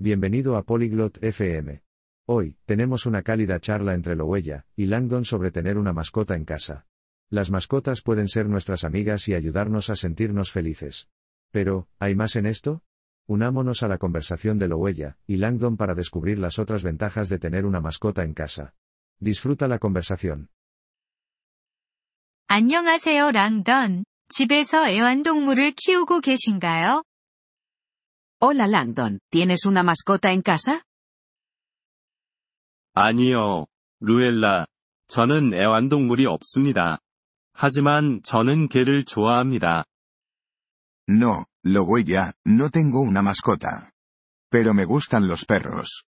Bienvenido a Polyglot FM. Hoy, tenemos una cálida charla entre Lowella y Langdon sobre tener una mascota en casa. Las mascotas pueden ser nuestras amigas y ayudarnos a sentirnos felices. Pero, ¿hay más en esto? Unámonos a la conversación de Lowella y Langdon para descubrir las otras ventajas de tener una mascota en casa. Disfruta la conversación. 안녕하세요, 랑던. 집에서 애완동물을 키우고 계신가요? Hola Langdon, ¿tienes una mascota en casa? 아니요, 루엘라. 저는 애완동물이 없습니다. 하지만 저는 개를 좋아합니다. No, lo huella, no tengo una mascota. Pero me gustan los perros.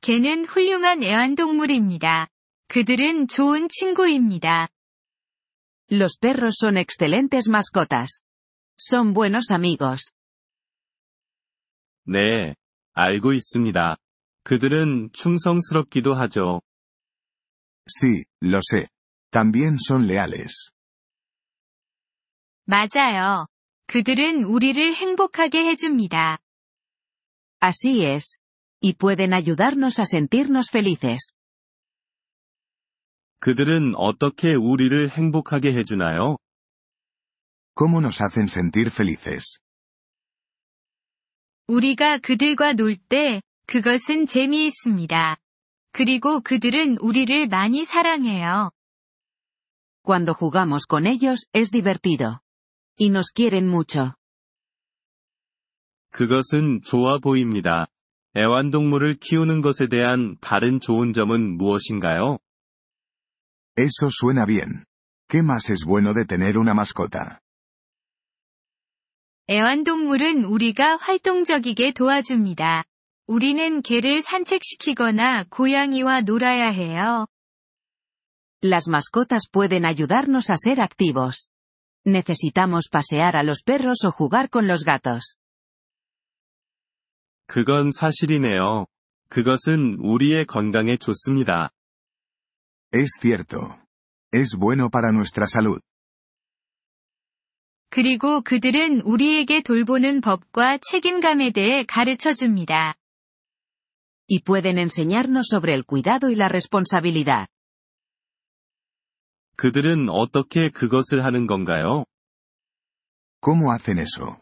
개는 훌륭한 애완동물입니다. 그들은 좋은 친구입니다. Los perros son excelentes mascotas. Son buenos amigos. 네, 알고 있습니다. 그들은 충성스럽기도 하죠. Sí, lo sé. También son leales. 맞아요. 그들은 우리를 행복하게 해줍니다. Así es. Y pueden ayudarnos a sentirnos felices. 그들은 어떻게 우리를 행복하게 해주나요? ¿Cómo nos hacen sentir felices? 우리가 그들과 놀 때, 그것은 재미있습니다. 그리고 그들은 우리를 많이 사랑해요. Cuando jugamos con ellos, es divertido. Y nos quieren mucho. 그것은 좋아 보입니다. 애완동물을 키우는 것에 대한 다른 좋은 점은 무엇인가요? Eso suena bien. ¿Qué más es bueno de tener una mascota? 애완동물은 우리가 활동적이게 도와줍니다. 우리는 개를 산책시키거나 고양이와 놀아야 해요. Las mascotas pueden ayudarnos a ser activos. Necesitamos pasear a los perros o jugar con los gatos. 그건 사실이네요. 그것은 우리의 건강에 좋습니다. Es cierto. Es bueno para nuestra salud. 그리고 그들은 우리에게 돌보는 법과 책임감에 대해 가르쳐 줍니다. Y pueden enseñarnos sobre el cuidado y la responsabilidad. 그들은 어떻게 그것을 하는 건가요? ¿Cómo hacen eso?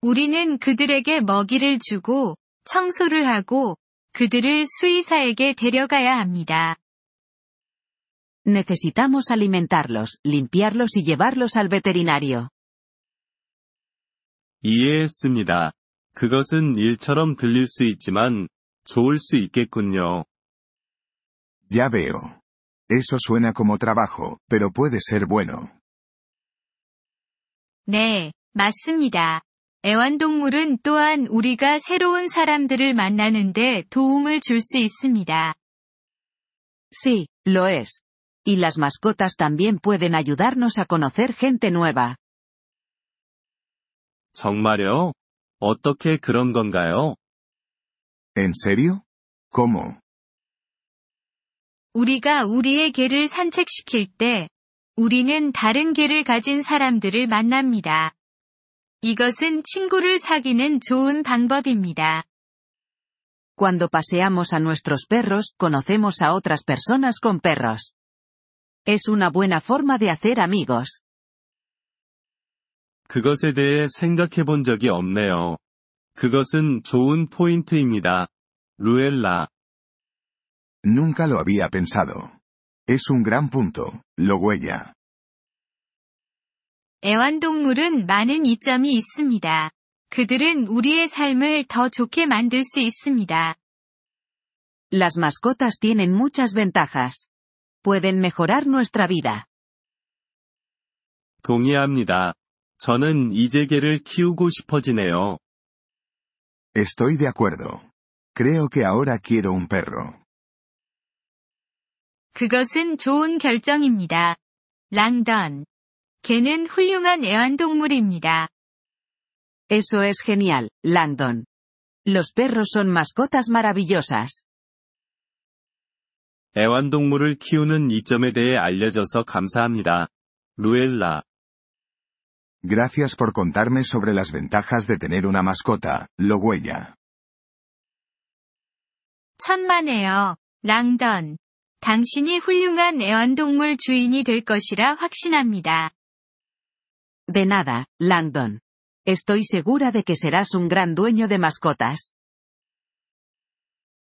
우리는 그들에게 먹이를 주고, 청소를 하고, 그들을 수의사에게 데려가야 합니다. Necesitamos alimentarlos, limpiarlos y llevarlos al veterinario. 이해했습니다. 그것은 일처럼 들릴 수 있지만, 좋을 수 있겠군요. Ya veo. Eso suena como trabajo, pero puede ser bueno. 네, 맞습니다. 애완동물은 또한 우리가 새로운 사람들을 만나는데 도움을 줄 수 있습니다. Sí, lo es. Y las mascotas también pueden ayudarnos a conocer gente nueva. 정말요? 어떻게 그런 건가요? ¿En serio? ¿Cómo? 우리가 우리의 개를 산책시킬 때, 우리는 다른 개를 가진 사람들을 만납니다. 이것은 친구를 사귀는 좋은 방법입니다. Cuando paseamos a nuestros perros, conocemos a otras personas con perros. Es una buena forma de hacer amigos. 그것에 대해 생각해 본 적이 없네요. 그것은 좋은 포인트입니다. 루엘라. Nunca lo había pensado. Es un gran punto, lo huella. 애완동물은 많은 이점이 있습니다. 그들은 우리의 삶을 더 좋게 만들 수 있습니다. Las mascotas tienen muchas ventajas. Pueden mejorar nuestra vida. 동의합니다. 저는 이제 개를 키우고 싶어지네요. Estoy de acuerdo. Creo que ahora quiero un perro. 그것은 좋은 결정입니다. 랑던. 개는 훌륭한 애완동물입니다. Eso es genial, Langdon. Los perros son mascotas maravillosas. 애완동물을 키우는 이점에 대해 알려줘서 감사합니다. 루엘라. Gracias por contarme sobre las ventajas de tener una mascota, lo huella. 천만에요, 랑던. 당신이 훌륭한 애완동물 주인이 될 것이라 확신합니다. De nada, Langdon. Estoy segura de que serás un gran dueño de mascotas.